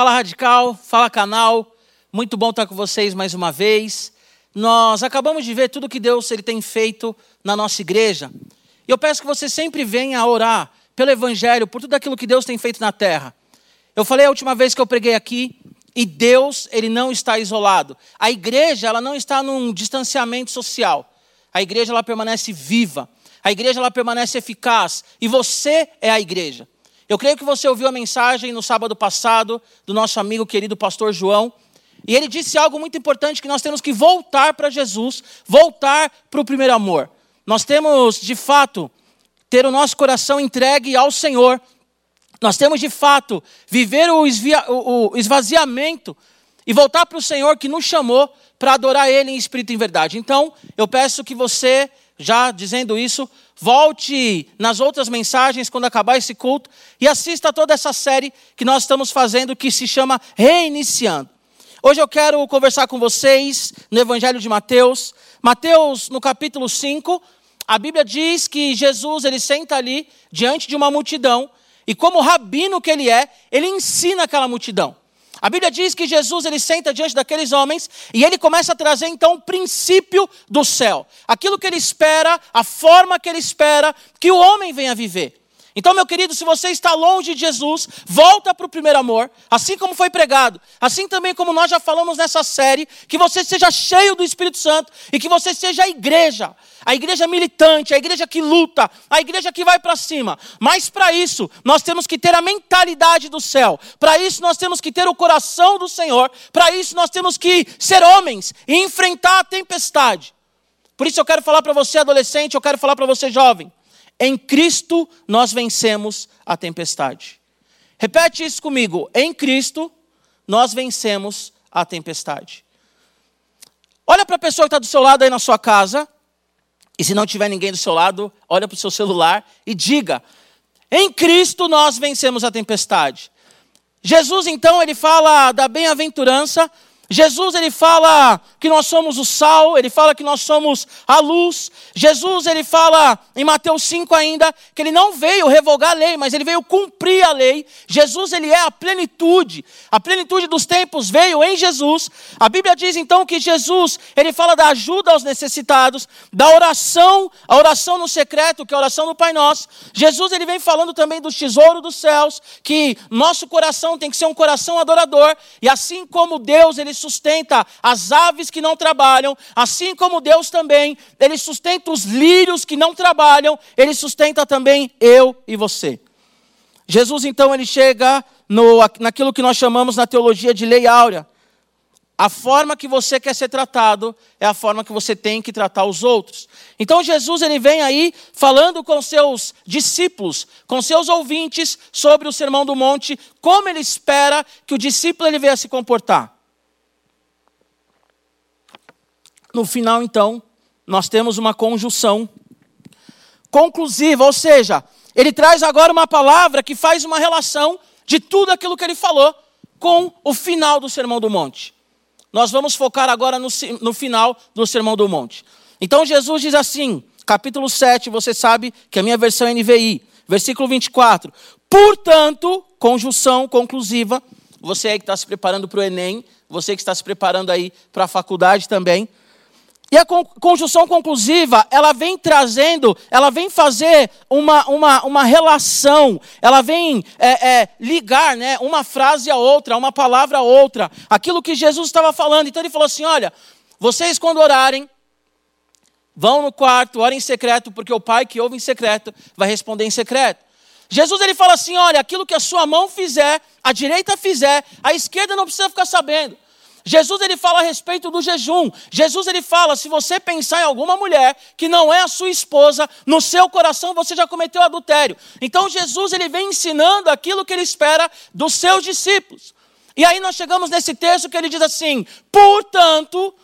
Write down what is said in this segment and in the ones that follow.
Fala Radical, fala canal, muito bom estar com vocês mais uma vez. Nós acabamos de ver tudo que Deus ele tem feito na nossa igreja. E eu peço que você sempre venha a orar pelo Evangelho, por tudo aquilo que Deus tem feito na terra. Eu falei a última vez que eu preguei aqui, e Deus ele não está isolado. A igreja ela não está num distanciamento social. A igreja ela permanece viva. A igreja ela permanece eficaz. E você é a igreja. Eu creio que você ouviu a mensagem no sábado passado do nosso amigo querido pastor João. E ele disse algo muito importante: que nós temos que voltar para Jesus, voltar para o primeiro amor. Nós temos, de fato, ter o nosso coração entregue ao Senhor. Nós temos, de fato, viver o, o esvaziamento e voltar para o Senhor que nos chamou para adorar Ele em espírito e em verdade. Então, eu peço que você, já dizendo isso, Volte nas outras mensagens quando acabar esse culto e assista toda essa série que nós estamos fazendo que se chama Reiniciando. Hoje eu quero conversar com vocês no Evangelho de Mateus. Mateus, no capítulo 5, a Bíblia diz que Jesus ele senta ali diante de uma multidão e como rabino que ele é, ele ensina aquela multidão. A Bíblia diz que Jesus ele senta diante daqueles homens e ele começa a trazer então o princípio do céu. Aquilo que ele espera, a forma que ele espera que o homem venha viver. Então, meu querido, se você está longe de Jesus, volta para o primeiro amor, assim como foi pregado, assim também como nós já falamos nessa série, que você seja cheio do Espírito Santo e que você seja a igreja, a igreja militante, a igreja que luta, a igreja que vai para cima. Mas para isso, nós temos que ter a mentalidade do céu, para isso, nós temos que ter o coração do Senhor, para isso, nós temos que ser homens e enfrentar a tempestade. Por isso, eu quero falar para você, adolescente, eu quero falar para você, jovem. Em Cristo nós vencemos a tempestade. Repete isso comigo. Em Cristo nós vencemos a tempestade. Olha para a pessoa que está do seu lado aí na sua casa. E se não tiver ninguém do seu lado, olha para o seu celular e diga: Em Cristo nós vencemos a tempestade. Jesus, então, ele fala da bem-aventurança Jesus ele fala que nós somos o sal, ele fala que nós somos a luz. Jesus ele fala em Mateus 5 ainda que ele não veio revogar a lei, mas ele veio cumprir a lei. Jesus ele é a plenitude. A plenitude dos tempos veio em Jesus. A Bíblia diz então que Jesus, ele fala da ajuda aos necessitados, da oração, a oração no secreto, que é a oração do Pai Nosso. Jesus ele vem falando também do tesouro dos céus, que nosso coração tem que ser um coração adorador, e assim como Deus ele sustenta as aves que não trabalham, assim como Deus também, Ele sustenta os lírios que não trabalham, Ele sustenta também eu e você. Jesus, então, ele chega no, naquilo que nós chamamos na teologia de lei áurea. A forma que você quer ser tratado é a forma que você tem que tratar os outros. Então Jesus ele vem aí falando com seus discípulos, com seus ouvintes sobre o Sermão do Monte, como ele espera que o discípulo ele venha se comportar. No final, então, nós temos uma conjunção conclusiva, ou seja, ele traz agora uma palavra que faz uma relação de tudo aquilo que ele falou com o final do Sermão do Monte. Nós vamos focar agora no, no final do Sermão do Monte. Então Jesus diz assim, capítulo 7, você sabe que a minha versão é NVI, versículo 24. Portanto, conjunção conclusiva, você aí que está se preparando para o Enem, você que está se preparando aí para a faculdade também, e a conjunção conclusiva, ela vem trazendo, ela vem fazer uma, uma, uma relação, ela vem é, é, ligar né, uma frase a outra, uma palavra a outra, aquilo que Jesus estava falando. Então ele falou assim: olha, vocês quando orarem, vão no quarto, orem em secreto, porque o Pai que ouve em secreto vai responder em secreto. Jesus ele fala assim: olha, aquilo que a sua mão fizer, a direita fizer, a esquerda não precisa ficar sabendo. Jesus ele fala a respeito do jejum. Jesus ele fala: se você pensar em alguma mulher que não é a sua esposa, no seu coração você já cometeu adultério. Então Jesus ele vem ensinando aquilo que ele espera dos seus discípulos. E aí nós chegamos nesse texto que ele diz assim: portanto,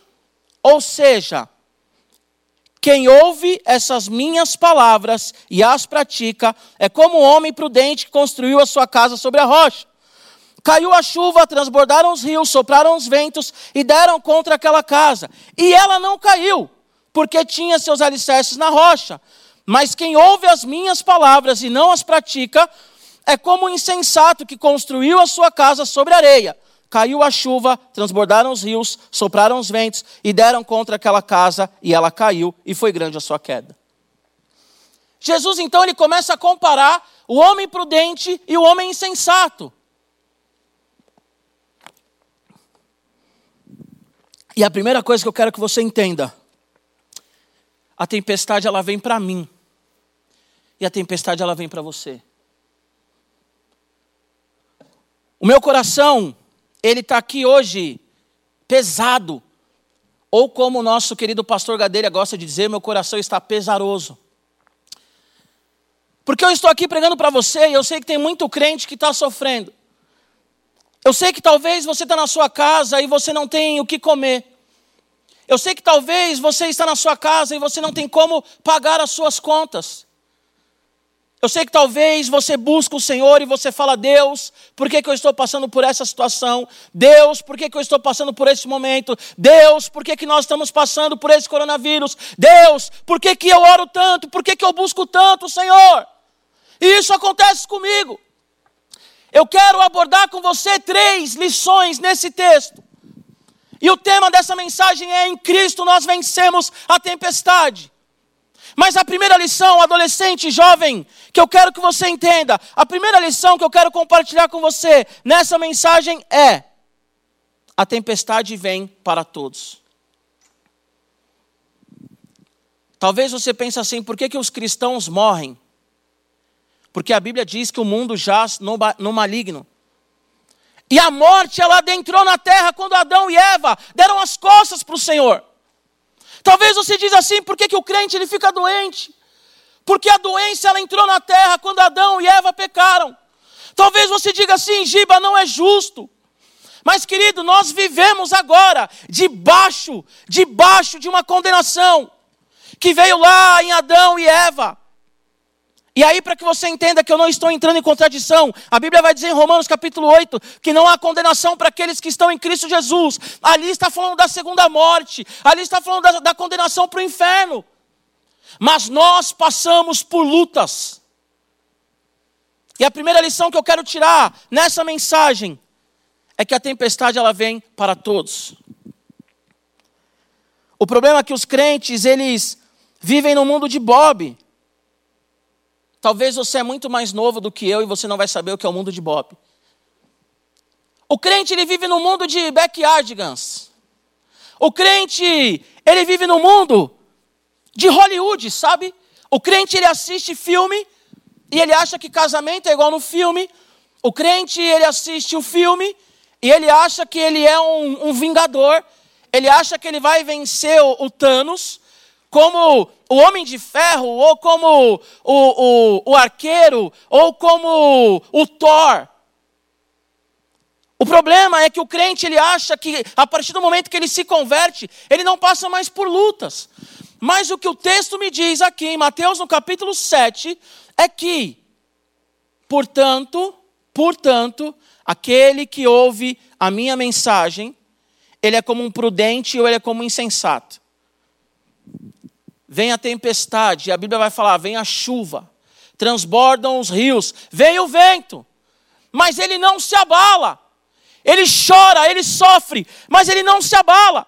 ou seja, quem ouve essas minhas palavras e as pratica é como um homem prudente que construiu a sua casa sobre a rocha. Caiu a chuva, transbordaram os rios, sopraram os ventos e deram contra aquela casa. E ela não caiu, porque tinha seus alicerces na rocha. Mas quem ouve as minhas palavras e não as pratica, é como o insensato que construiu a sua casa sobre areia. Caiu a chuva, transbordaram os rios, sopraram os ventos e deram contra aquela casa, e ela caiu, e foi grande a sua queda. Jesus então ele começa a comparar o homem prudente e o homem insensato. E a primeira coisa que eu quero que você entenda, a tempestade ela vem para mim. E a tempestade ela vem para você. O meu coração, ele está aqui hoje pesado. Ou como o nosso querido pastor Gadeira gosta de dizer, meu coração está pesaroso. Porque eu estou aqui pregando para você e eu sei que tem muito crente que está sofrendo. Eu sei que talvez você está na sua casa e você não tem o que comer. Eu sei que talvez você está na sua casa e você não tem como pagar as suas contas. Eu sei que talvez você busca o Senhor e você fala, Deus, por que, que eu estou passando por essa situação? Deus, por que, que eu estou passando por esse momento? Deus, por que, que nós estamos passando por esse coronavírus? Deus, por que, que eu oro tanto? Por que, que eu busco tanto, Senhor? E isso acontece comigo. Eu quero abordar com você três lições nesse texto. E o tema dessa mensagem é: em Cristo nós vencemos a tempestade. Mas a primeira lição, adolescente, jovem, que eu quero que você entenda, a primeira lição que eu quero compartilhar com você nessa mensagem é: a tempestade vem para todos. Talvez você pense assim, por que, que os cristãos morrem? Porque a Bíblia diz que o mundo jaz no, no maligno. E a morte, ela adentrou na terra quando Adão e Eva deram as costas para o Senhor. Talvez você diz assim, por que, que o crente ele fica doente? Porque a doença ela entrou na terra quando Adão e Eva pecaram. Talvez você diga assim, Giba, não é justo. Mas querido, nós vivemos agora debaixo, debaixo de uma condenação que veio lá em Adão e Eva. E aí, para que você entenda que eu não estou entrando em contradição, a Bíblia vai dizer em Romanos capítulo 8 que não há condenação para aqueles que estão em Cristo Jesus. Ali está falando da segunda morte, ali está falando da, da condenação para o inferno. Mas nós passamos por lutas. E a primeira lição que eu quero tirar nessa mensagem é que a tempestade ela vem para todos. O problema é que os crentes, eles vivem no mundo de Bob. Talvez você é muito mais novo do que eu e você não vai saber o que é o mundo de Bob. O crente ele vive no mundo de backyardigans. O crente ele vive no mundo de Hollywood, sabe? O crente ele assiste filme e ele acha que casamento é igual no filme. O crente ele assiste o filme e ele acha que ele é um, um vingador. Ele acha que ele vai vencer o, o Thanos como o homem de ferro, ou como o, o, o arqueiro, ou como o Thor. O problema é que o crente ele acha que a partir do momento que ele se converte, ele não passa mais por lutas. Mas o que o texto me diz aqui em Mateus no capítulo 7 é que, portanto, portanto, aquele que ouve a minha mensagem, ele é como um prudente ou ele é como um insensato. Vem a tempestade, a Bíblia vai falar, vem a chuva, transbordam os rios, vem o vento, mas ele não se abala. Ele chora, ele sofre, mas ele não se abala.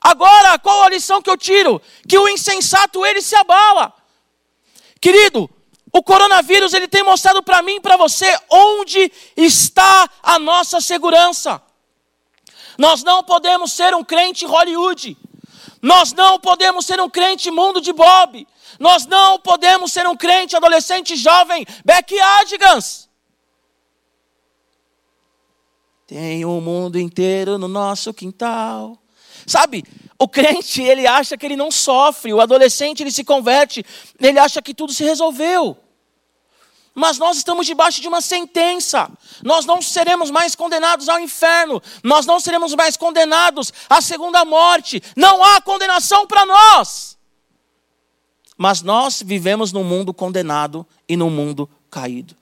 Agora, qual a lição que eu tiro? Que o insensato ele se abala. Querido, o coronavírus ele tem mostrado para mim e para você onde está a nossa segurança. Nós não podemos ser um crente Hollywood. Nós não podemos ser um crente mundo de Bob. Nós não podemos ser um crente adolescente jovem backyardigans. Tem o mundo inteiro no nosso quintal. Sabe, o crente, ele acha que ele não sofre, o adolescente, ele se converte, ele acha que tudo se resolveu. Mas nós estamos debaixo de uma sentença. Nós não seremos mais condenados ao inferno. Nós não seremos mais condenados à segunda morte. Não há condenação para nós. Mas nós vivemos num mundo condenado e num mundo caído.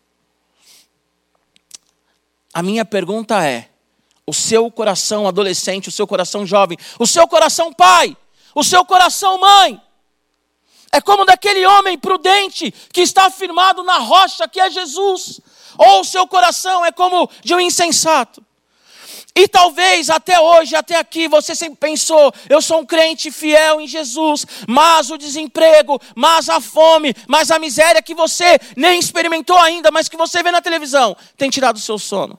A minha pergunta é: o seu coração adolescente, o seu coração jovem, o seu coração pai, o seu coração mãe, é como daquele homem prudente que está firmado na rocha que é Jesus. ou o seu coração é como de um insensato. E talvez até hoje, até aqui, você sempre pensou: eu sou um crente fiel em Jesus, mas o desemprego, mas a fome, mas a miséria que você nem experimentou ainda, mas que você vê na televisão, tem tirado o seu sono.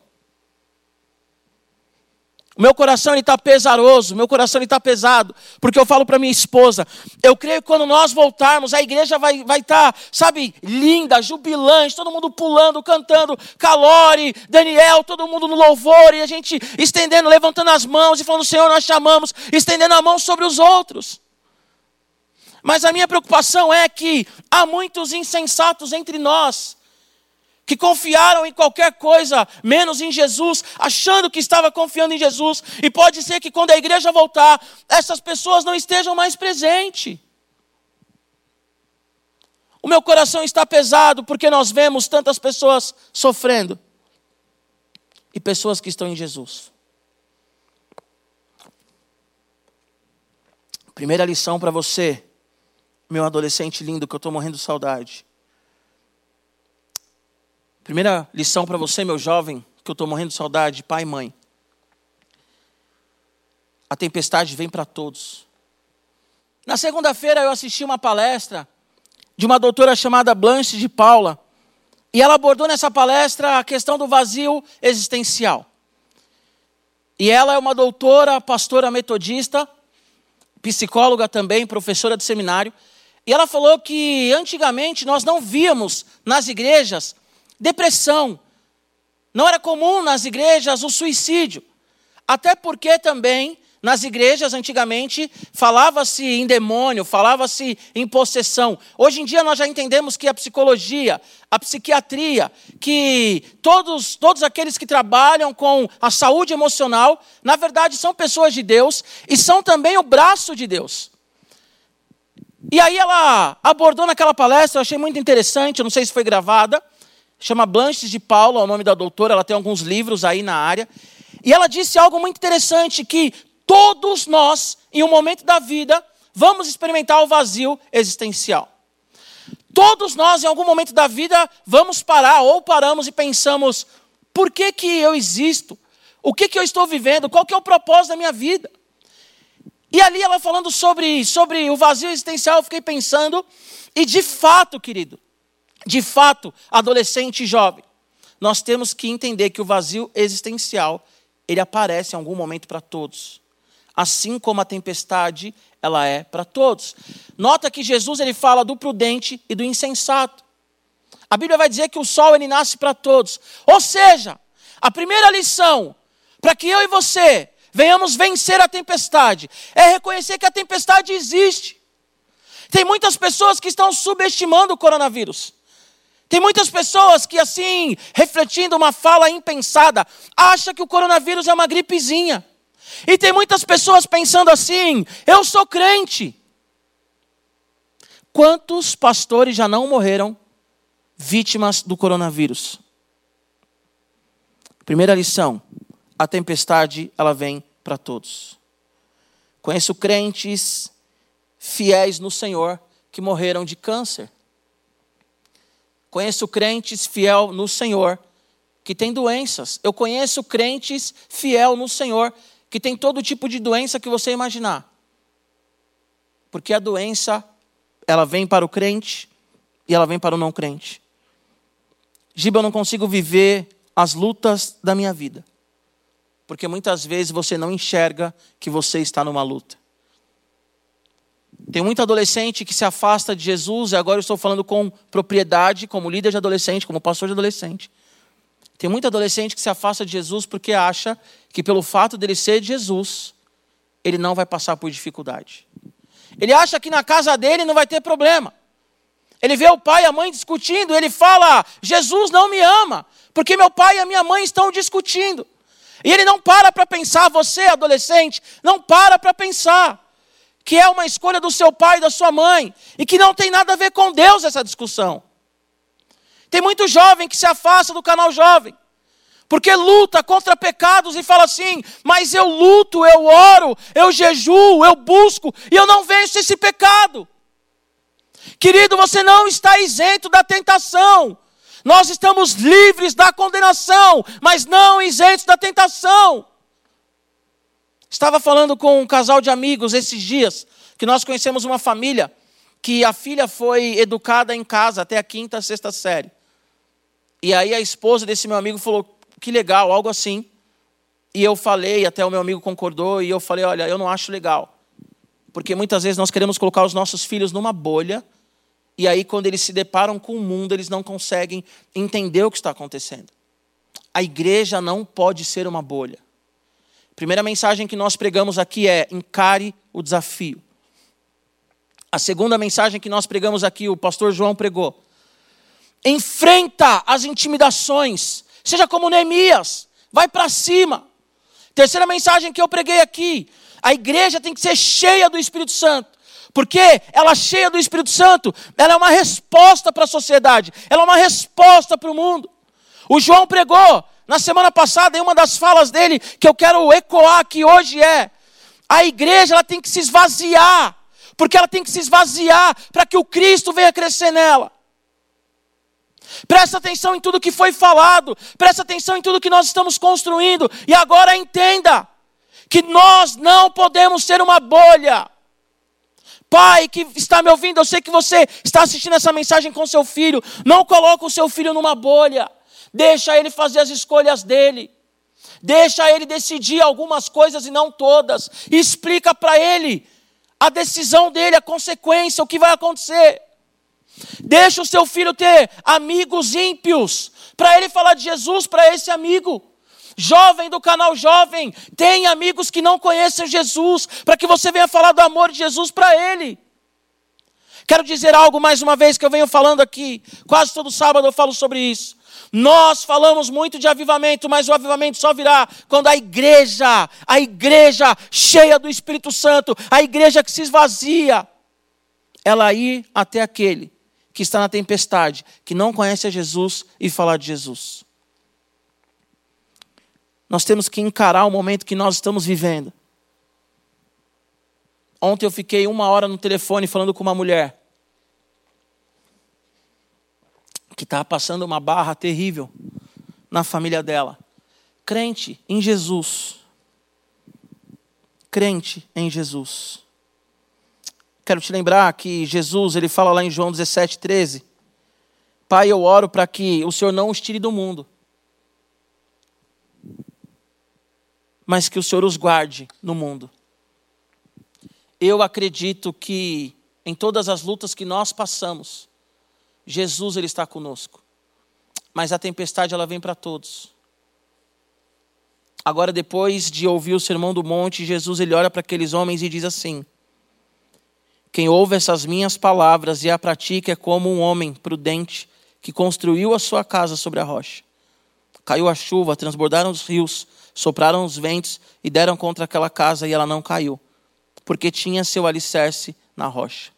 Meu coração está pesaroso, meu coração está pesado, porque eu falo para minha esposa, eu creio que quando nós voltarmos, a igreja vai estar, vai tá, sabe, linda, jubilante, todo mundo pulando, cantando, Calore, Daniel, todo mundo no louvor, e a gente estendendo, levantando as mãos e falando, Senhor, nós chamamos, estendendo a mão sobre os outros. Mas a minha preocupação é que há muitos insensatos entre nós, que confiaram em qualquer coisa, menos em Jesus, achando que estava confiando em Jesus, e pode ser que quando a igreja voltar, essas pessoas não estejam mais presentes. O meu coração está pesado porque nós vemos tantas pessoas sofrendo e pessoas que estão em Jesus. Primeira lição para você, meu adolescente lindo, que eu estou morrendo de saudade. Primeira lição para você, meu jovem, que eu estou morrendo de saudade, pai e mãe. A tempestade vem para todos. Na segunda-feira eu assisti uma palestra de uma doutora chamada Blanche de Paula. E ela abordou nessa palestra a questão do vazio existencial. E ela é uma doutora, pastora metodista, psicóloga também, professora de seminário. E ela falou que antigamente nós não víamos nas igrejas depressão. Não era comum nas igrejas o suicídio. Até porque também nas igrejas antigamente falava-se em demônio, falava-se em possessão. Hoje em dia nós já entendemos que a psicologia, a psiquiatria, que todos, todos aqueles que trabalham com a saúde emocional, na verdade são pessoas de Deus e são também o braço de Deus. E aí ela abordou naquela palestra, eu achei muito interessante, não sei se foi gravada, chama Blanches de Paula, é o nome da doutora, ela tem alguns livros aí na área. E ela disse algo muito interessante: que todos nós, em um momento da vida, vamos experimentar o vazio existencial. Todos nós, em algum momento da vida, vamos parar ou paramos e pensamos: por que, que eu existo? O que, que eu estou vivendo? Qual que é o propósito da minha vida? E ali ela falando sobre, sobre o vazio existencial, eu fiquei pensando, e de fato, querido, de fato, adolescente e jovem, nós temos que entender que o vazio existencial, ele aparece em algum momento para todos. Assim como a tempestade, ela é para todos. Nota que Jesus ele fala do prudente e do insensato. A Bíblia vai dizer que o sol ele nasce para todos. Ou seja, a primeira lição para que eu e você venhamos vencer a tempestade é reconhecer que a tempestade existe. Tem muitas pessoas que estão subestimando o coronavírus. Tem muitas pessoas que, assim, refletindo uma fala impensada, acham que o coronavírus é uma gripezinha. E tem muitas pessoas pensando assim: eu sou crente. Quantos pastores já não morreram vítimas do coronavírus? Primeira lição: a tempestade ela vem para todos. Conheço crentes fiéis no Senhor que morreram de câncer. Conheço crentes fiel no Senhor que têm doenças. Eu conheço crentes fiel no Senhor que tem todo tipo de doença que você imaginar. Porque a doença, ela vem para o crente e ela vem para o não crente. Giba, eu não consigo viver as lutas da minha vida. Porque muitas vezes você não enxerga que você está numa luta. Tem muito adolescente que se afasta de Jesus, e agora eu estou falando com propriedade, como líder de adolescente, como pastor de adolescente. Tem muito adolescente que se afasta de Jesus porque acha que pelo fato dele ser de Jesus, ele não vai passar por dificuldade. Ele acha que na casa dele não vai ter problema. Ele vê o pai e a mãe discutindo, ele fala: Jesus não me ama, porque meu pai e a minha mãe estão discutindo. E ele não para para pensar, você adolescente, não para para pensar que é uma escolha do seu pai e da sua mãe, e que não tem nada a ver com Deus essa discussão. Tem muito jovem que se afasta do canal jovem, porque luta contra pecados e fala assim: mas eu luto, eu oro, eu jejuo, eu busco, e eu não venço esse pecado. Querido, você não está isento da tentação. Nós estamos livres da condenação, mas não isentos da tentação. Estava falando com um casal de amigos esses dias, que nós conhecemos uma família que a filha foi educada em casa até a quinta, sexta série. E aí a esposa desse meu amigo falou: que legal, algo assim. E eu falei, até o meu amigo concordou, e eu falei: olha, eu não acho legal. Porque muitas vezes nós queremos colocar os nossos filhos numa bolha, e aí quando eles se deparam com o mundo, eles não conseguem entender o que está acontecendo. A igreja não pode ser uma bolha. Primeira mensagem que nós pregamos aqui é: encare o desafio. A segunda mensagem que nós pregamos aqui, o pastor João pregou, enfrenta as intimidações, seja como Neemias, vai para cima. Terceira mensagem que eu preguei aqui, a igreja tem que ser cheia do Espírito Santo. Porque ela cheia do Espírito Santo, ela é uma resposta para a sociedade, ela é uma resposta para o mundo. O João pregou na semana passada, em uma das falas dele, que eu quero ecoar aqui hoje é: a igreja ela tem que se esvaziar, porque ela tem que se esvaziar para que o Cristo venha crescer nela. Presta atenção em tudo que foi falado, presta atenção em tudo que nós estamos construindo, e agora entenda que nós não podemos ser uma bolha. Pai que está me ouvindo, eu sei que você está assistindo essa mensagem com seu filho. Não coloque o seu filho numa bolha. Deixa ele fazer as escolhas dele. Deixa ele decidir algumas coisas e não todas. Explica para ele a decisão dele, a consequência, o que vai acontecer. Deixa o seu filho ter amigos ímpios, para ele falar de Jesus para esse amigo. Jovem do canal Jovem, tem amigos que não conhecem Jesus, para que você venha falar do amor de Jesus para ele. Quero dizer algo mais uma vez que eu venho falando aqui, quase todo sábado eu falo sobre isso. Nós falamos muito de avivamento, mas o avivamento só virá quando a igreja, a igreja cheia do Espírito Santo, a igreja que se esvazia, ela ir até aquele que está na tempestade, que não conhece a Jesus e falar de Jesus. Nós temos que encarar o momento que nós estamos vivendo. Ontem eu fiquei uma hora no telefone falando com uma mulher que estava passando uma barra terrível na família dela. Crente em Jesus. Crente em Jesus. Quero te lembrar que Jesus, ele fala lá em João 17, 13: Pai, eu oro para que o Senhor não os tire do mundo, mas que o Senhor os guarde no mundo. Eu acredito que em todas as lutas que nós passamos, Jesus ele está conosco. Mas a tempestade ela vem para todos. Agora depois de ouvir o sermão do monte, Jesus ele olha para aqueles homens e diz assim: quem ouve essas minhas palavras e a pratica é como um homem prudente que construiu a sua casa sobre a rocha. Caiu a chuva, transbordaram os rios, sopraram os ventos e deram contra aquela casa e ela não caiu, porque tinha seu alicerce na rocha.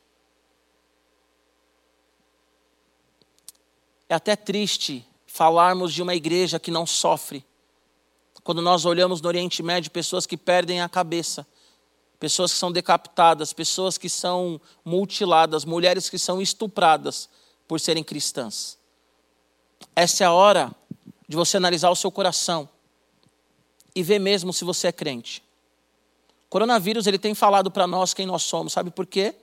É até triste falarmos de uma igreja que não sofre. Quando nós olhamos no Oriente Médio pessoas que perdem a cabeça pessoas que são decapitadas, pessoas que são mutiladas, mulheres que são estupradas por serem cristãs. Essa é a hora de você analisar o seu coração e ver mesmo se você é crente. O coronavírus ele tem falado para nós quem nós somos, sabe por quê?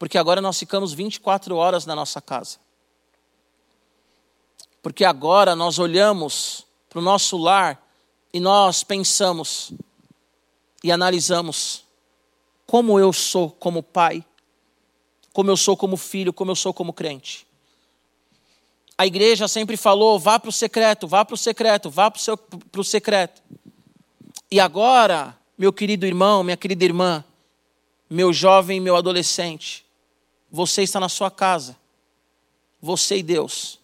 Porque agora nós ficamos 24 horas na nossa casa. Porque agora nós olhamos para o nosso lar e nós pensamos e analisamos como eu sou como pai, como eu sou como filho, como eu sou como crente. A igreja sempre falou: vá para o secreto, vá para o secreto, vá para o secreto. E agora, meu querido irmão, minha querida irmã, meu jovem, meu adolescente, você está na sua casa, você e Deus.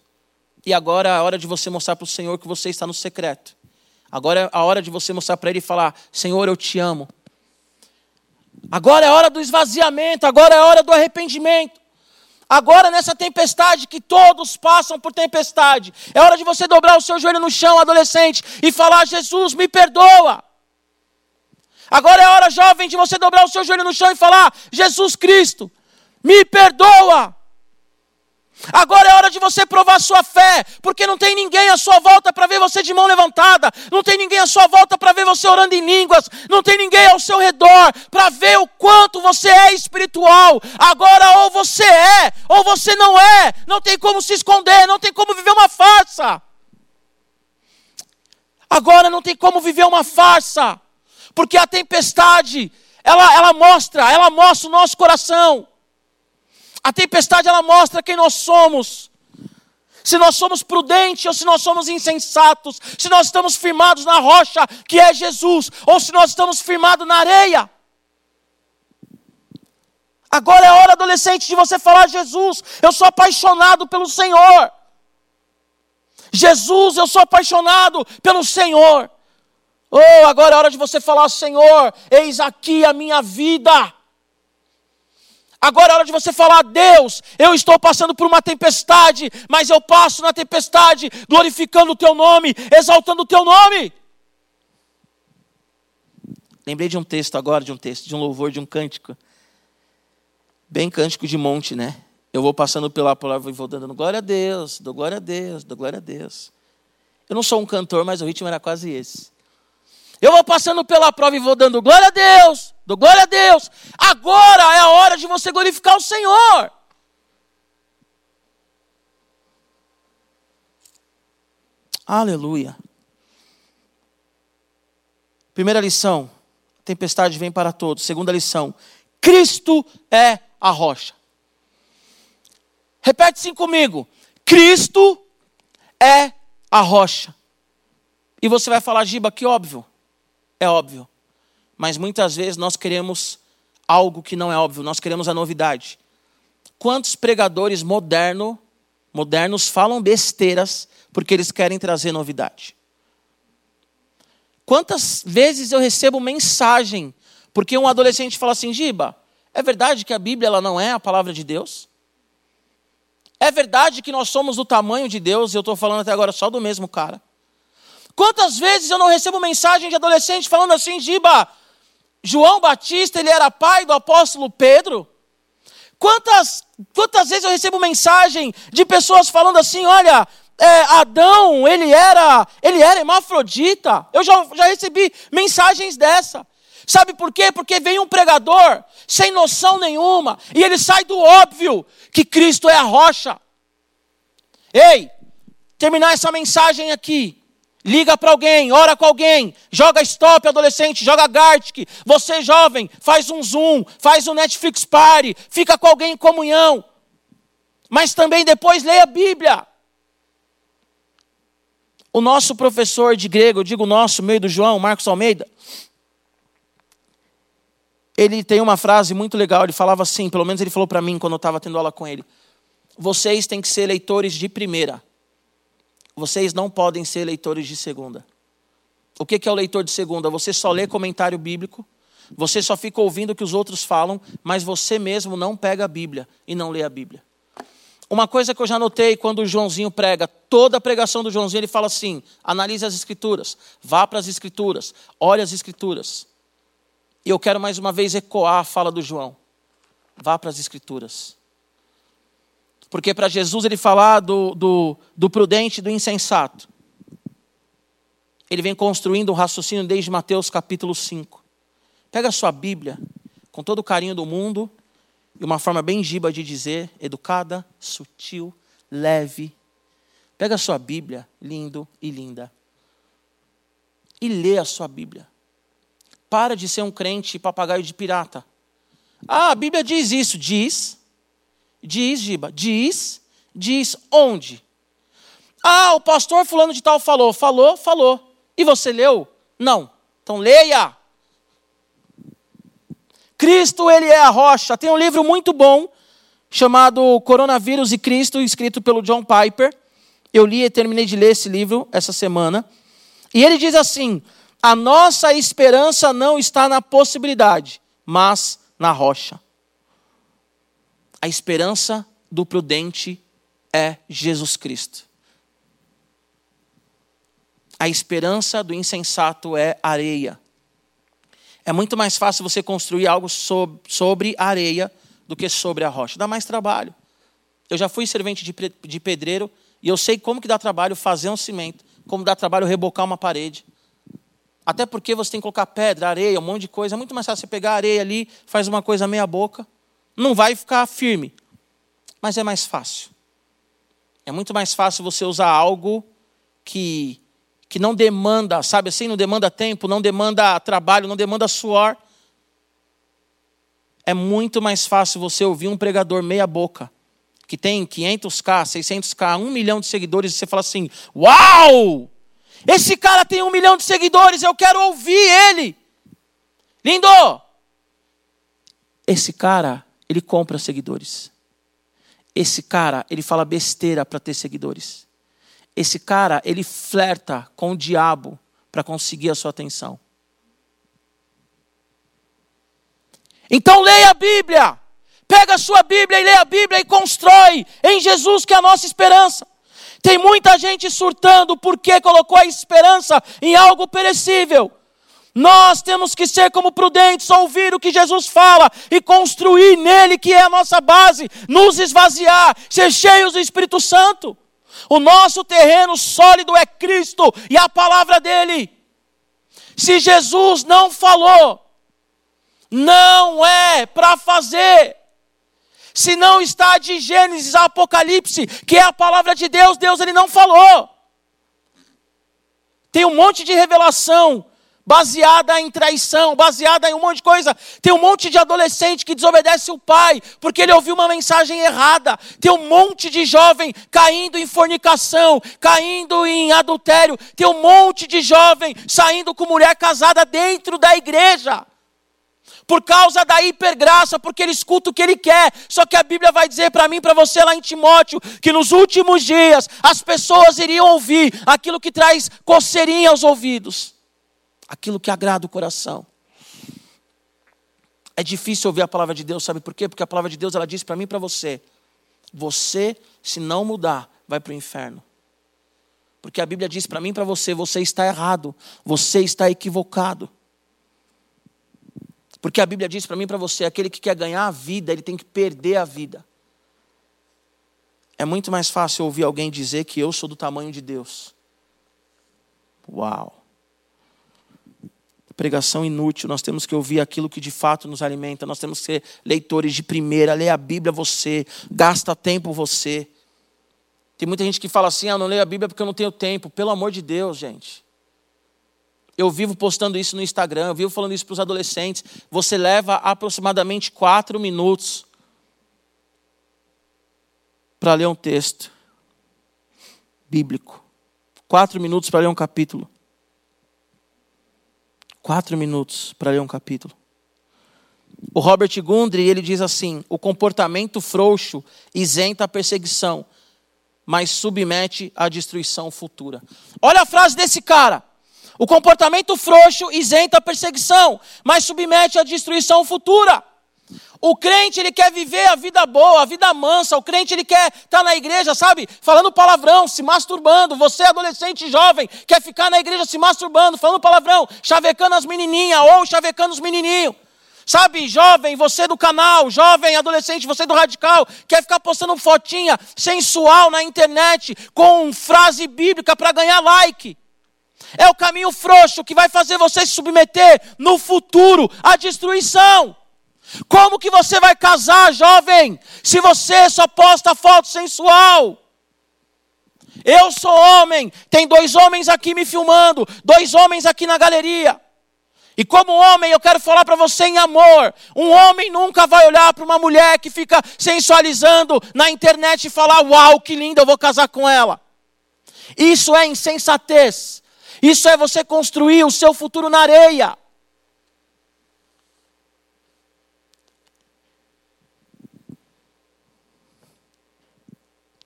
E agora é a hora de você mostrar para o Senhor que você está no secreto. Agora é a hora de você mostrar para Ele e falar: Senhor, eu te amo. Agora é hora do esvaziamento, agora é hora do arrependimento. Agora, nessa tempestade, que todos passam por tempestade, é hora de você dobrar o seu joelho no chão, adolescente, e falar: Jesus, me perdoa. Agora é hora, jovem, de você dobrar o seu joelho no chão e falar: Jesus Cristo, me perdoa. Agora é hora de você provar sua fé, porque não tem ninguém à sua volta para ver você de mão levantada, não tem ninguém à sua volta para ver você orando em línguas, não tem ninguém ao seu redor para ver o quanto você é espiritual. Agora ou você é, ou você não é, não tem como se esconder, não tem como viver uma farsa. Agora não tem como viver uma farsa, porque a tempestade, ela, ela mostra, ela mostra o nosso coração. A tempestade ela mostra quem nós somos. Se nós somos prudentes ou se nós somos insensatos, se nós estamos firmados na rocha que é Jesus, ou se nós estamos firmados na areia. Agora é hora, adolescente, de você falar: Jesus, eu sou apaixonado pelo Senhor. Jesus, eu sou apaixonado pelo Senhor. Oh, agora é hora de você falar: Senhor, eis aqui a minha vida. Agora é hora de você falar, Deus, eu estou passando por uma tempestade, mas eu passo na tempestade glorificando o teu nome, exaltando o teu nome. Lembrei de um texto agora, de um texto, de um louvor, de um cântico. Bem cântico de monte, né? Eu vou passando pela palavra e vou dando glória a Deus, dou glória a Deus, dou glória a Deus. Eu não sou um cantor, mas o ritmo era quase esse. Eu vou passando pela prova e vou dando glória a Deus, dou glória a Deus. Agora é a hora de você glorificar o Senhor. Aleluia. Primeira lição: tempestade vem para todos. Segunda lição: Cristo é a rocha. Repete sim comigo: Cristo é a rocha. E você vai falar, Giba, que óbvio. É óbvio. Mas muitas vezes nós queremos algo que não é óbvio, nós queremos a novidade. Quantos pregadores moderno, modernos falam besteiras porque eles querem trazer novidade? Quantas vezes eu recebo mensagem porque um adolescente fala assim, Giba, é verdade que a Bíblia ela não é a palavra de Deus? É verdade que nós somos do tamanho de Deus? Eu estou falando até agora só do mesmo cara. Quantas vezes eu não recebo mensagem de adolescente falando assim, Giba, João Batista, ele era pai do apóstolo Pedro? Quantas, quantas vezes eu recebo mensagem de pessoas falando assim, olha, é, Adão, ele era, ele era hermafrodita. Eu já, já recebi mensagens dessa. Sabe por quê? Porque vem um pregador sem noção nenhuma e ele sai do óbvio que Cristo é a rocha. Ei, terminar essa mensagem aqui. Liga para alguém, ora com alguém, joga stop, adolescente, joga Gartic. Você, jovem, faz um Zoom, faz um Netflix Party, fica com alguém em comunhão. Mas também depois leia a Bíblia. O nosso professor de grego, eu digo nosso, meio do João, Marcos Almeida, ele tem uma frase muito legal, ele falava assim, pelo menos ele falou para mim quando eu estava tendo aula com ele. Vocês têm que ser leitores de primeira vocês não podem ser leitores de segunda. O que é o leitor de segunda? Você só lê comentário bíblico, você só fica ouvindo o que os outros falam, mas você mesmo não pega a Bíblia e não lê a Bíblia. Uma coisa que eu já notei quando o Joãozinho prega, toda a pregação do Joãozinho, ele fala assim: analise as Escrituras, vá para as Escrituras, olhe as Escrituras. E eu quero mais uma vez ecoar a fala do João: vá para as Escrituras. Porque para Jesus ele falar do, do, do prudente e do insensato. Ele vem construindo um raciocínio desde Mateus capítulo 5. Pega a sua Bíblia, com todo o carinho do mundo, e uma forma bem giba de dizer, educada, sutil, leve. Pega a sua Bíblia, lindo e linda, e lê a sua Bíblia. Para de ser um crente papagaio de pirata. Ah, a Bíblia diz isso, diz, Diz, Giba, diz, diz onde? Ah, o pastor fulano de tal falou, falou, falou. E você leu? Não. Então leia. Cristo, ele é a rocha. Tem um livro muito bom chamado Coronavírus e Cristo, escrito pelo John Piper. Eu li e terminei de ler esse livro essa semana. E ele diz assim: a nossa esperança não está na possibilidade, mas na rocha. A esperança do prudente é Jesus Cristo. A esperança do insensato é areia. É muito mais fácil você construir algo sobre areia do que sobre a rocha. Dá mais trabalho. Eu já fui servente de pedreiro e eu sei como que dá trabalho fazer um cimento, como dá trabalho rebocar uma parede. Até porque você tem que colocar pedra, areia, um monte de coisa. É muito mais fácil você pegar a areia ali, faz uma coisa meia boca. Não vai ficar firme, mas é mais fácil. É muito mais fácil você usar algo que, que não demanda, sabe assim, não demanda tempo, não demanda trabalho, não demanda suor. É muito mais fácil você ouvir um pregador meia boca, que tem 500k, 600k, 1 milhão de seguidores, e você fala assim: Uau! Esse cara tem um milhão de seguidores, eu quero ouvir ele. Lindo! Esse cara, ele compra seguidores. Esse cara, ele fala besteira para ter seguidores. Esse cara, ele flerta com o diabo para conseguir a sua atenção. Então leia a Bíblia. Pega a sua Bíblia e leia a Bíblia e constrói em Jesus que é a nossa esperança. Tem muita gente surtando porque colocou a esperança em algo perecível. Nós temos que ser como prudentes, ouvir o que Jesus fala e construir nele, que é a nossa base, nos esvaziar, ser cheios do Espírito Santo. O nosso terreno sólido é Cristo e a palavra dele. Se Jesus não falou, não é para fazer. Se não está de Gênesis a Apocalipse, que é a palavra de Deus, Deus ele não falou. Tem um monte de revelação baseada em traição, baseada em um monte de coisa. Tem um monte de adolescente que desobedece o pai porque ele ouviu uma mensagem errada. Tem um monte de jovem caindo em fornicação, caindo em adultério. Tem um monte de jovem saindo com mulher casada dentro da igreja. Por causa da hipergraça, porque ele escuta o que ele quer. Só que a Bíblia vai dizer para mim, para você lá em Timóteo, que nos últimos dias as pessoas iriam ouvir aquilo que traz coceirinha aos ouvidos aquilo que agrada o coração. É difícil ouvir a palavra de Deus, sabe por quê? Porque a palavra de Deus ela diz para mim e para você: você, se não mudar, vai para o inferno. Porque a Bíblia diz para mim e para você: você está errado, você está equivocado. Porque a Bíblia diz para mim e para você: aquele que quer ganhar a vida, ele tem que perder a vida. É muito mais fácil ouvir alguém dizer que eu sou do tamanho de Deus. Uau! Pregação inútil, nós temos que ouvir aquilo que de fato nos alimenta, nós temos que ser leitores de primeira, ler a Bíblia você, gasta tempo você. Tem muita gente que fala assim: ah, não leio a Bíblia porque eu não tenho tempo. Pelo amor de Deus, gente. Eu vivo postando isso no Instagram, eu vivo falando isso para os adolescentes. Você leva aproximadamente quatro minutos para ler um texto bíblico. Quatro minutos para ler um capítulo. Quatro minutos para ler um capítulo. O Robert Gundry ele diz assim: o comportamento frouxo isenta a perseguição, mas submete à destruição futura. Olha a frase desse cara. O comportamento frouxo isenta a perseguição, mas submete à destruição futura. O crente, ele quer viver a vida boa, a vida mansa. O crente, ele quer estar tá na igreja, sabe? Falando palavrão, se masturbando. Você, adolescente jovem, quer ficar na igreja se masturbando, falando palavrão, chavecando as menininhas ou chavecando os menininhos. Sabe, jovem, você do canal, jovem, adolescente, você do radical, quer ficar postando fotinha sensual na internet com frase bíblica para ganhar like. É o caminho frouxo que vai fazer você se submeter no futuro à destruição. Como que você vai casar, jovem, se você só posta foto sensual? Eu sou homem, tem dois homens aqui me filmando, dois homens aqui na galeria. E como homem, eu quero falar para você em amor. Um homem nunca vai olhar para uma mulher que fica sensualizando na internet e falar: Uau, que linda, eu vou casar com ela. Isso é insensatez. Isso é você construir o seu futuro na areia.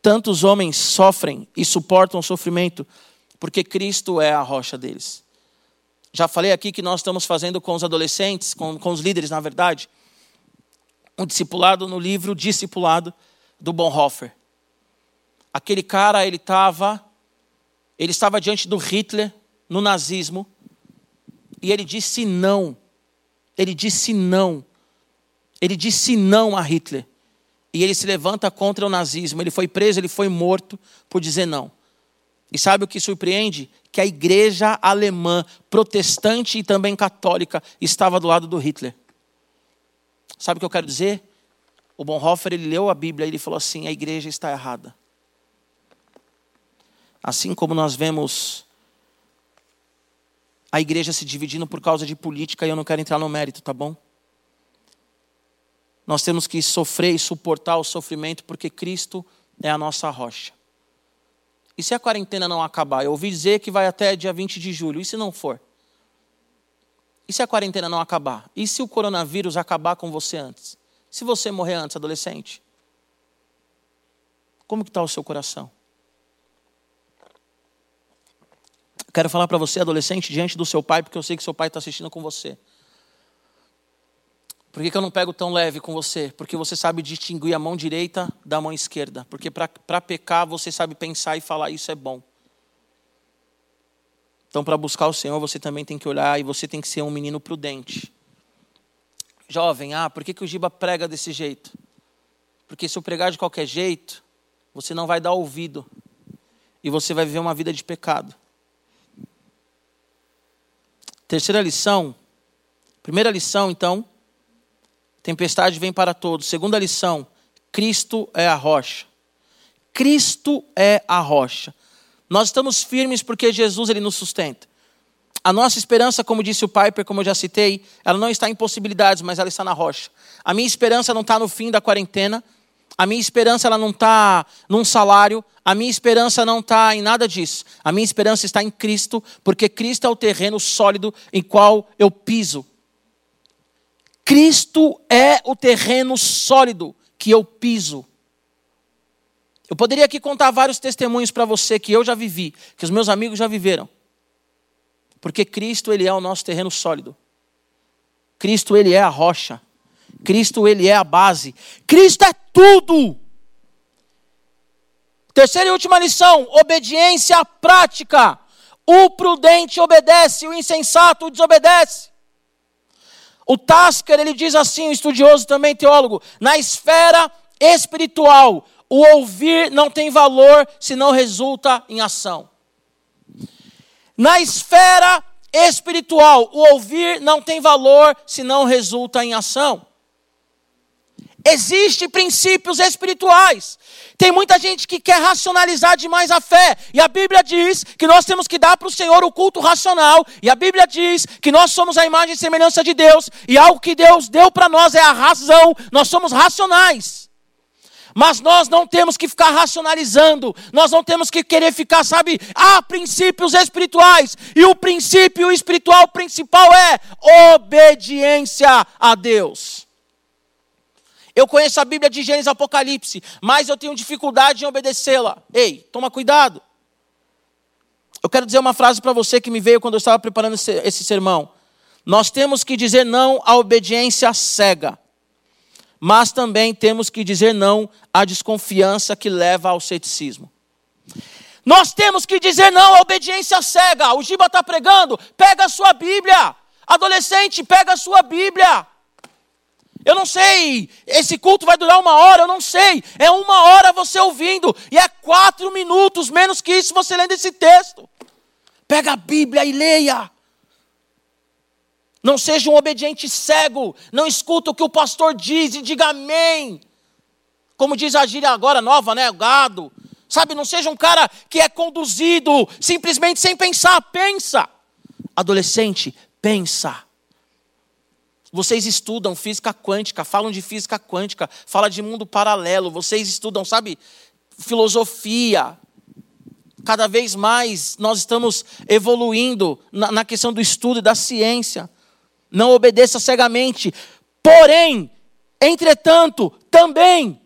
Tantos homens sofrem e suportam sofrimento porque Cristo é a rocha deles. Já falei aqui que nós estamos fazendo com os adolescentes, com, com os líderes, na verdade, um discipulado no livro Discipulado do Bonhoeffer. Aquele cara, ele estava ele estava diante do Hitler no nazismo e ele disse não. Ele disse não. Ele disse não a Hitler. E ele se levanta contra o nazismo. Ele foi preso, ele foi morto por dizer não. E sabe o que surpreende? Que a igreja alemã, protestante e também católica, estava do lado do Hitler. Sabe o que eu quero dizer? O Bonhoeffer ele leu a Bíblia e ele falou assim: a igreja está errada. Assim como nós vemos a igreja se dividindo por causa de política, e eu não quero entrar no mérito, tá bom? Nós temos que sofrer e suportar o sofrimento porque Cristo é a nossa rocha. E se a quarentena não acabar? Eu ouvi dizer que vai até dia 20 de julho. E se não for? E se a quarentena não acabar? E se o coronavírus acabar com você antes? Se você morrer antes, adolescente? Como que está o seu coração? Quero falar para você, adolescente, diante do seu pai, porque eu sei que seu pai está assistindo com você. Por que, que, eu não pego tão leve com você? Porque você sabe distinguir a mão direita da mão esquerda. Porque para pecar você sabe pensar e falar isso é bom. Então, para buscar o Senhor, você também tem que olhar e você tem que ser um menino prudente. Jovem, ah, por que, que o Giba prega desse jeito? Porque se eu pregar de qualquer jeito, você não vai dar ouvido. E você vai viver uma vida de pecado. Terceira lição. Primeira lição, então, tempestade vem para todos. Segunda lição, Cristo é a rocha. Cristo é a rocha. Nós estamos firmes porque Jesus ele nos sustenta. A nossa esperança, como disse o Piper, como eu já citei, ela não está em possibilidades, mas ela está na rocha. A minha esperança não está no fim da quarentena. A minha esperança ela não está num salário. A minha esperança não está em nada disso. A minha esperança está em Cristo, porque Cristo é o terreno sólido em qual eu piso. Cristo é o terreno sólido que eu piso. Eu poderia aqui contar vários testemunhos para você que eu já vivi, que os meus amigos já viveram. Porque Cristo, ele é o nosso terreno sólido. Cristo, ele é a rocha. Cristo, ele é a base. Cristo é tudo. Terceira e última lição: obediência prática. O prudente obedece, o insensato desobedece. O Tasker, ele diz assim, um estudioso também, teólogo, na esfera espiritual, o ouvir não tem valor se não resulta em ação. Na esfera espiritual, o ouvir não tem valor se não resulta em ação. Existem princípios espirituais. Tem muita gente que quer racionalizar demais a fé. E a Bíblia diz que nós temos que dar para o Senhor o culto racional. E a Bíblia diz que nós somos a imagem e semelhança de Deus. E algo que Deus deu para nós é a razão. Nós somos racionais. Mas nós não temos que ficar racionalizando, nós não temos que querer ficar, sabe, há princípios espirituais, e o princípio espiritual principal é obediência a Deus. Eu conheço a Bíblia de Gênesis e Apocalipse, mas eu tenho dificuldade em obedecê-la. Ei, toma cuidado. Eu quero dizer uma frase para você que me veio quando eu estava preparando esse, esse sermão. Nós temos que dizer não à obediência cega mas também temos que dizer não à desconfiança que leva ao ceticismo. Nós temos que dizer não à obediência cega. O Giba está pregando, pega a sua Bíblia. Adolescente, pega a sua Bíblia. Eu não sei, esse culto vai durar uma hora, eu não sei. É uma hora você ouvindo, e é quatro minutos, menos que isso, você lendo esse texto. Pega a Bíblia e leia. Não seja um obediente cego, não escuta o que o pastor diz e diga amém. Como diz a gíria agora nova, né? Gado. Sabe, não seja um cara que é conduzido simplesmente sem pensar, pensa. Adolescente, pensa. Vocês estudam física quântica, falam de física quântica, fala de mundo paralelo, vocês estudam, sabe, filosofia. Cada vez mais nós estamos evoluindo na, na questão do estudo e da ciência não obedeça cegamente. Porém, entretanto, também,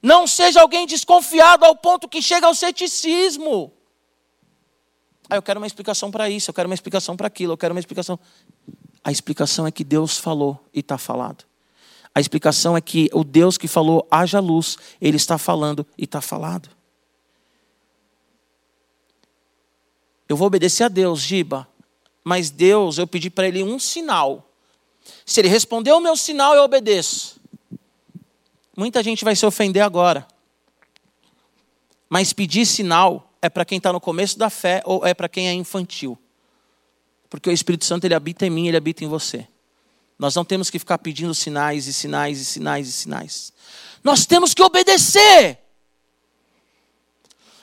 não seja alguém desconfiado ao ponto que chega ao ceticismo. Ah, eu quero uma explicação para isso, eu quero uma explicação para aquilo, eu quero uma explicação. A explicação é que Deus falou e está falado. A explicação é que o Deus que falou, haja luz, Ele está falando e está falado. Eu vou obedecer a Deus, Giba, mas Deus, eu pedi para ele um sinal. Se ele responder o meu sinal, eu obedeço. Muita gente vai se ofender agora. Mas pedir sinal é para quem está no começo da fé ou é para quem é infantil. Porque o Espírito Santo ele habita em mim, ele habita em você. Nós não temos que ficar pedindo sinais e sinais e sinais e sinais. Nós temos que obedecer.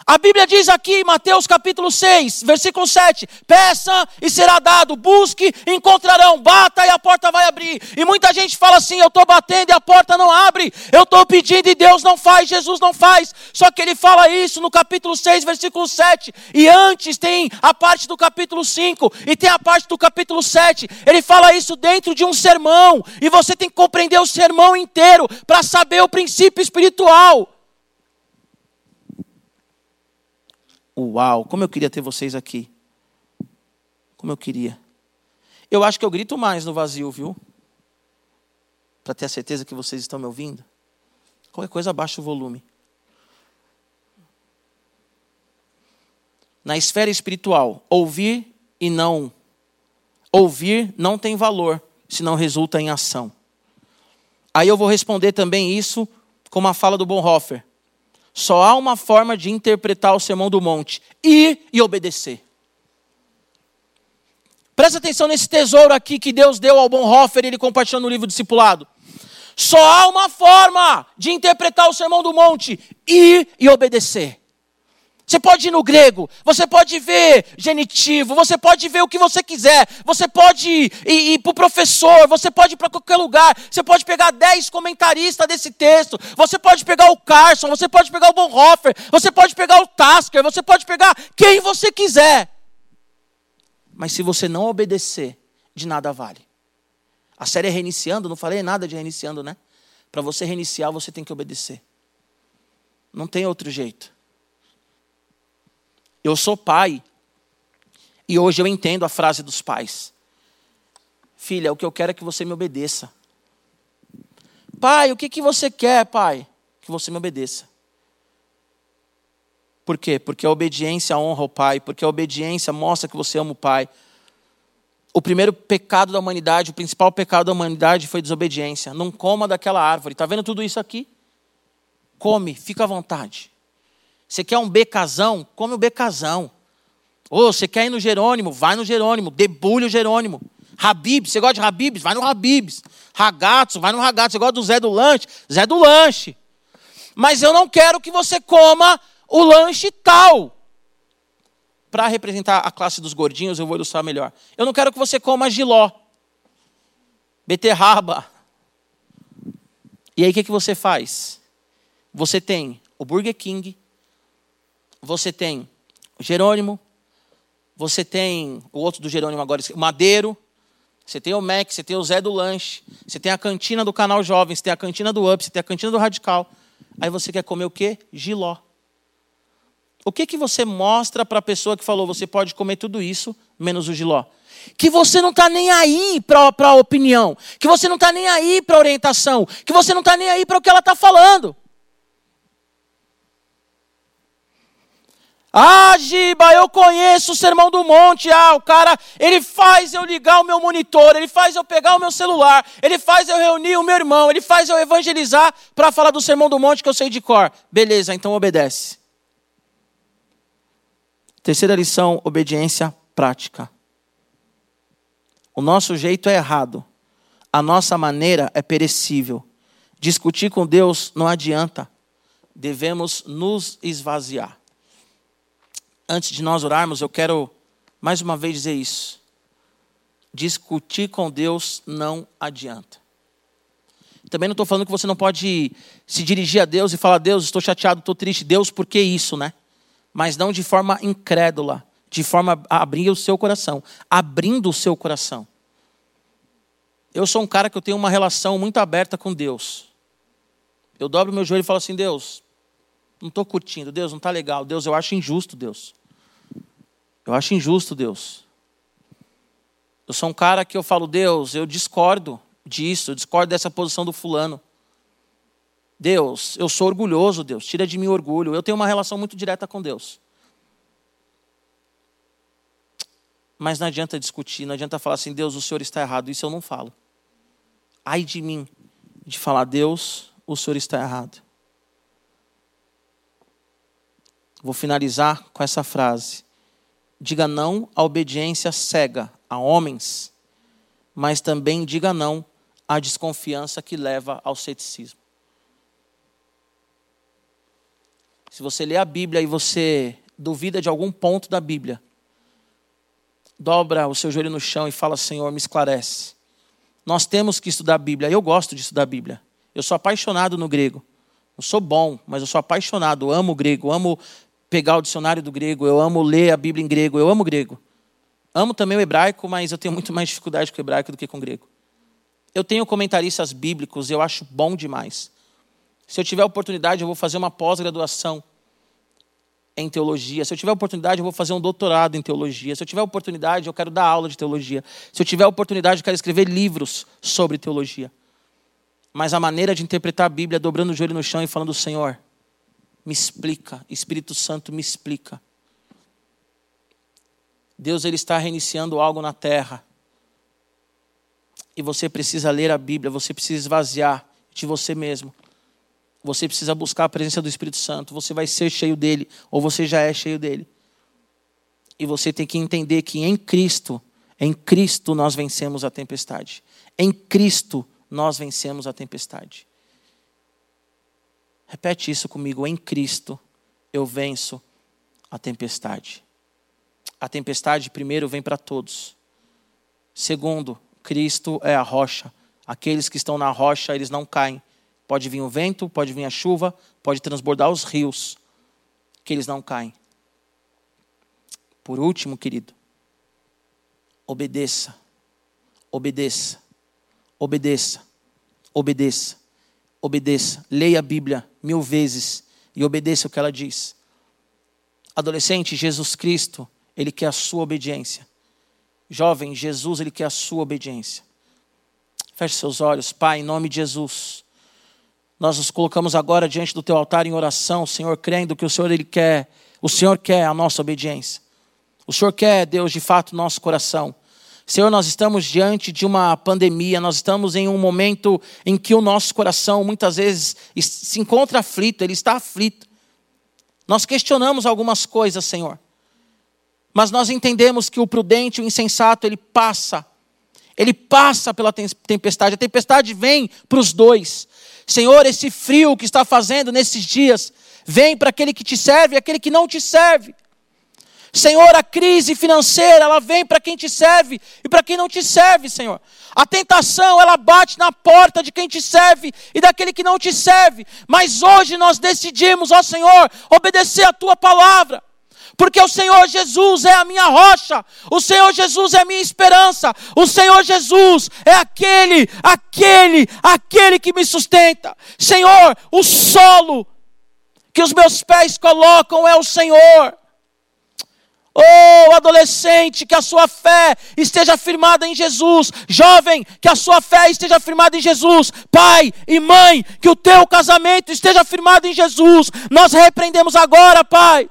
A Bíblia diz aqui, Mateus capítulo 6, versículo 7: Peça e será dado, busque encontrarão, bata e a porta vai abrir. E muita gente fala assim: Eu estou batendo e a porta não abre, eu estou pedindo e Deus não faz, Jesus não faz. Só que ele fala isso no capítulo 6, versículo 7. E antes tem a parte do capítulo 5 e tem a parte do capítulo 7. Ele fala isso dentro de um sermão. E você tem que compreender o sermão inteiro para saber o princípio espiritual. Uau, como eu queria ter vocês aqui. Como eu queria. Eu acho que eu grito mais no vazio, viu? Para ter a certeza que vocês estão me ouvindo. Qualquer coisa, abaixa o volume. Na esfera espiritual, ouvir e não. Ouvir não tem valor se não resulta em ação. Aí eu vou responder também isso com uma fala do Bonhoeffer. Só há uma forma de interpretar o sermão do monte: ir e obedecer. Presta atenção nesse tesouro aqui que Deus deu ao Bonhoeffer ele compartilhou no livro Discipulado. Só há uma forma de interpretar o sermão do monte: ir e obedecer. Você pode ir no grego, você pode ver genitivo, você pode ver o que você quiser, você pode ir, ir, para o professor, você pode ir para qualquer lugar, você pode pegar dez comentaristas desse texto, você pode pegar o Carson, você pode pegar o Bonhoeffer, você pode pegar o Tasker, você pode pegar quem você quiser. Mas se você não obedecer, de nada vale. A série é reiniciando, não falei nada de reiniciando, né? Para você reiniciar, você tem que obedecer. Não tem outro jeito. Eu sou pai e hoje eu entendo a frase dos pais. Filha, o que eu quero é que você me obedeça. Pai, o que, que você quer, pai? Que você me obedeça. Por quê? Porque a obediência honra o pai, porque a obediência mostra que você ama o pai. O primeiro pecado da humanidade, o principal pecado da humanidade foi desobediência. Não coma daquela árvore. Está vendo tudo isso aqui? Come, fica à vontade. Você quer um becazão? Come o becazão. Ou você quer ir no Jerônimo? Vai no Jerônimo. Debulha o Jerônimo. Habib, você gosta de Habibs? Vai no Habibs. Ragazzo, vai no Ragazzo. Você gosta do Zé do Lanche? Zé do Lanche. Mas eu não quero que você coma o lanche tal. Para representar a classe dos gordinhos, eu vou ilustrar melhor. Eu não quero que você coma giló, beterraba. E aí o que, que você faz? Você tem o Burger King, você tem Jerônimo, você tem o outro do Jerônimo agora, Madeiro, você tem o Mac, você tem o Zé do Lanche, você tem a cantina do Canal Jovem, você tem a cantina do Up, você tem a cantina do Radical. Aí você quer comer o quê? Giló. O que, que você mostra para a pessoa que falou, você pode comer tudo isso, menos o giló? Que você não está nem aí para a opinião, que você não está nem aí para a orientação, que você não está nem aí para o que ela está falando. Ah, Giba, eu conheço o Sermão do Monte. Ah, o cara, ele faz eu ligar o meu monitor, ele faz eu pegar o meu celular, ele faz eu reunir o meu irmão, ele faz eu evangelizar para falar do Sermão do Monte que eu sei de cor. Beleza, então obedece. Terceira lição: obediência prática. O nosso jeito é errado, a nossa maneira é perecível. Discutir com Deus não adianta, devemos nos esvaziar antes de nós orarmos, eu quero mais uma vez dizer isso. Discutir com Deus não adianta. Também não estou falando que você não pode se dirigir a Deus e falar: Deus, estou chateado, estou triste. Deus, por que isso, né? Mas não de forma incrédula, de forma a abrir o seu coração, abrindo o seu coração. Eu sou um cara que eu tenho uma relação muito aberta com Deus. Eu dobro meu joelho e falo assim: Deus, não estou curtindo. Deus, não está legal. Deus, eu acho injusto, Deus. Eu acho injusto, Deus. Eu sou um cara que eu falo, Deus, eu discordo disso, eu discordo dessa posição do fulano. Deus, eu sou orgulhoso, Deus, tira de mim o orgulho. Eu tenho uma relação muito direta com Deus. Mas não adianta discutir, não adianta falar assim, Deus, o Senhor está errado. Isso eu não falo. Ai de mim de falar, Deus, o senhor está errado. Vou finalizar com essa frase. Diga não à obediência cega a homens, mas também diga não à desconfiança que leva ao ceticismo. Se você lê a Bíblia e você duvida de algum ponto da Bíblia, dobra o seu joelho no chão e fala: Senhor, me esclarece. Nós temos que estudar a Bíblia. Eu gosto de estudar a Bíblia. Eu sou apaixonado no grego. Eu sou bom, mas eu sou apaixonado. Amo o grego. Amo pegar o dicionário do grego. Eu amo ler a Bíblia em grego. Eu amo grego. Amo também o hebraico, mas eu tenho muito mais dificuldade com o hebraico do que com o grego. Eu tenho comentaristas bíblicos, eu acho bom demais. Se eu tiver oportunidade, eu vou fazer uma pós-graduação em teologia. Se eu tiver oportunidade, eu vou fazer um doutorado em teologia. Se eu tiver oportunidade, eu quero dar aula de teologia. Se eu tiver oportunidade, eu quero escrever livros sobre teologia. Mas a maneira de interpretar a Bíblia é dobrando o joelho no chão e falando: Senhor, me explica, Espírito Santo, me explica. Deus ele está reiniciando algo na terra. E você precisa ler a Bíblia, você precisa esvaziar de você mesmo. Você precisa buscar a presença do Espírito Santo. Você vai ser cheio dele, ou você já é cheio dele. E você tem que entender que em Cristo, em Cristo nós vencemos a tempestade. Em Cristo nós vencemos a tempestade. Repete isso comigo. Em Cristo eu venço a tempestade. A tempestade, primeiro, vem para todos. Segundo, Cristo é a rocha. Aqueles que estão na rocha, eles não caem. Pode vir o vento, pode vir a chuva, pode transbordar os rios, que eles não caem. Por último, querido, obedeça, obedeça, obedeça, obedeça, obedeça. Leia a Bíblia mil vezes e obedeça o que ela diz. Adolescente, Jesus Cristo, Ele quer a sua obediência. Jovem, Jesus, Ele quer a sua obediência. Feche seus olhos, Pai, em nome de Jesus. Nós nos colocamos agora diante do teu altar em oração, Senhor, crendo que o Senhor ele quer, o Senhor quer a nossa obediência. O Senhor quer, Deus, de fato, nosso coração. Senhor, nós estamos diante de uma pandemia, nós estamos em um momento em que o nosso coração muitas vezes se encontra aflito, ele está aflito. Nós questionamos algumas coisas, Senhor. Mas nós entendemos que o prudente, o insensato, ele passa. Ele passa pela tempestade. A tempestade vem para os dois. Senhor, esse frio que está fazendo nesses dias, vem para aquele que te serve e aquele que não te serve. Senhor, a crise financeira, ela vem para quem te serve e para quem não te serve, Senhor. A tentação, ela bate na porta de quem te serve e daquele que não te serve. Mas hoje nós decidimos, ó Senhor, obedecer a tua palavra porque o Senhor Jesus é a minha rocha, o Senhor Jesus é a minha esperança, o Senhor Jesus é aquele, aquele, aquele que me sustenta. Senhor, o solo que os meus pés colocam é o Senhor. Oh, adolescente, que a sua fé esteja firmada em Jesus. Jovem, que a sua fé esteja firmada em Jesus. Pai e mãe, que o teu casamento esteja firmado em Jesus. Nós repreendemos agora, Pai,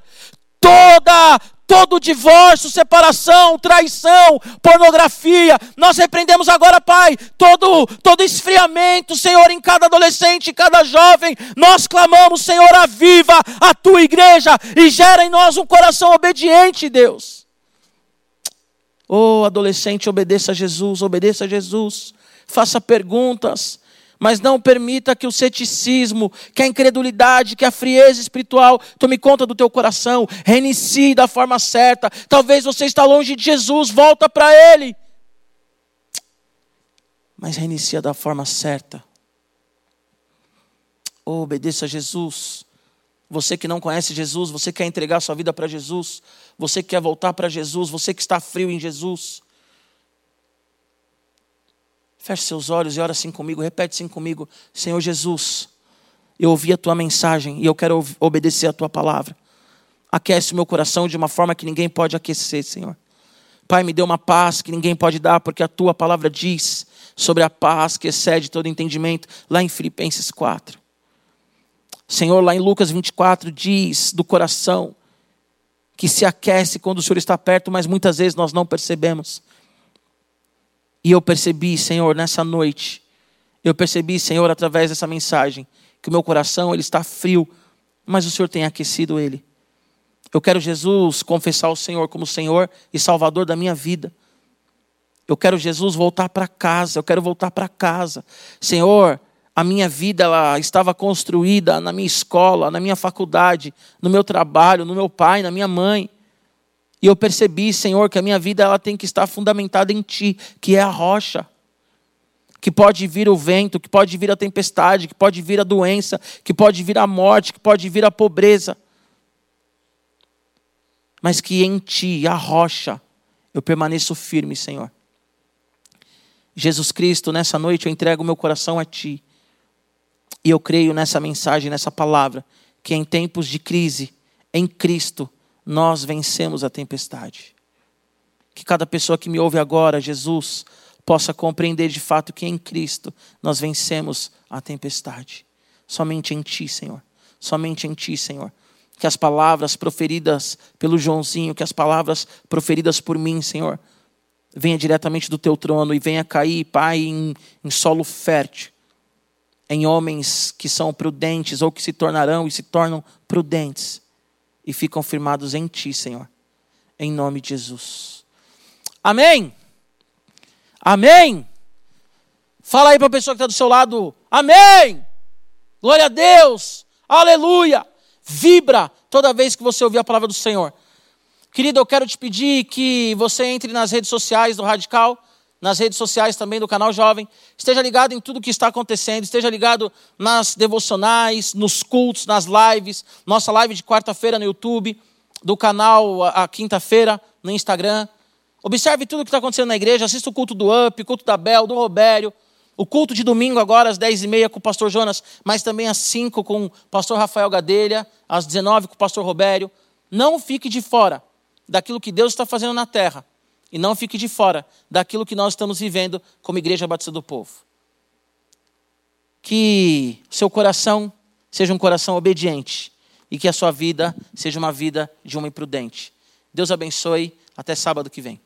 toda todo divórcio, separação, traição, pornografia. Nós repreendemos agora, Pai, todo todo esfriamento, Senhor, em cada adolescente, em cada jovem. Nós clamamos, Senhor, aviva a tua igreja e gera em nós um coração obediente, Deus. Oh, adolescente, obedeça a Jesus, obedeça a Jesus. Faça perguntas mas não permita que o ceticismo, que a incredulidade, que a frieza espiritual tome conta do teu coração. Reinicie da forma certa. Talvez você está longe de Jesus, volta para Ele. Mas reinicia da forma certa. Oh, obedeça a Jesus. Você que não conhece Jesus, você quer entregar sua vida para Jesus, você que quer voltar para Jesus, você que está frio em Jesus. Feche seus olhos e ora assim comigo, repete assim comigo: Senhor Jesus, eu ouvi a tua mensagem e eu quero obedecer a tua palavra. Aquece o meu coração de uma forma que ninguém pode aquecer, Senhor. Pai, me dê uma paz que ninguém pode dar, porque a tua palavra diz sobre a paz que excede todo entendimento, lá em Filipenses 4. Senhor, lá em Lucas 24 diz do coração que se aquece quando o Senhor está perto, mas muitas vezes nós não percebemos. E eu percebi, Senhor, nessa noite, Eu percebi, Senhor, através dessa mensagem, que o meu coração ele está frio, mas o Senhor tem aquecido ele. Eu quero, Jesus, confessar o Senhor como Senhor e Salvador da minha vida. Eu quero, Jesus, voltar para casa. Eu quero voltar para casa. Senhor, a minha vida ela estava construída na minha escola, na minha faculdade, no meu trabalho, no meu pai, na minha mãe. E eu percebi, Senhor, que a minha vida ela tem que estar fundamentada em Ti, que é a rocha. Que pode vir o vento, que pode vir a tempestade, que pode vir a doença, que pode vir a morte, que pode vir a pobreza. Mas que em Ti, a rocha, eu permaneço firme, Senhor. Jesus Cristo, nessa noite eu entrego meu coração a Ti. E eu creio nessa mensagem, nessa palavra, que em tempos de crise, em Cristo, nós vencemos a tempestade. Que cada pessoa que me ouve agora, Jesus, possa compreender de fato que em Cristo nós vencemos a tempestade. Somente em Ti, Senhor. Somente em Ti, Senhor. Que as palavras proferidas pelo Joãozinho, que as palavras proferidas por mim, Senhor, venha diretamente do Teu trono e venha cair, Pai, em, em solo fértil em homens que são prudentes ou que se tornarão e se tornam prudentes e ficam firmados em Ti, Senhor. Em nome de Jesus. Amém. Amém. Fala aí para a pessoa que está do seu lado. Amém. Glória a Deus. Aleluia. Vibra toda vez que você ouvir a palavra do Senhor. Querido, eu quero te pedir que você entre nas redes sociais do Radical nas redes sociais também do canal Jovem. Esteja ligado em tudo que está acontecendo, esteja ligado nas devocionais, nos cultos, nas lives, nossa live de quarta-feira no YouTube, do canal a quinta-feira no Instagram. Observe tudo que está acontecendo na igreja, assista o culto do Up, culto da Bel, do Robério, o culto de domingo agora às 10h30 com o pastor Jonas, mas também às 5 com o pastor Rafael Gadelha, às 19 com o pastor Robério. Não fique de fora daquilo que Deus está fazendo na terra e não fique de fora daquilo que nós estamos vivendo como Igreja Batista do Povo. Que seu coração seja um coração obediente e que a sua vida seja uma vida de homem prudente. Deus abençoe. Até sábado que vem.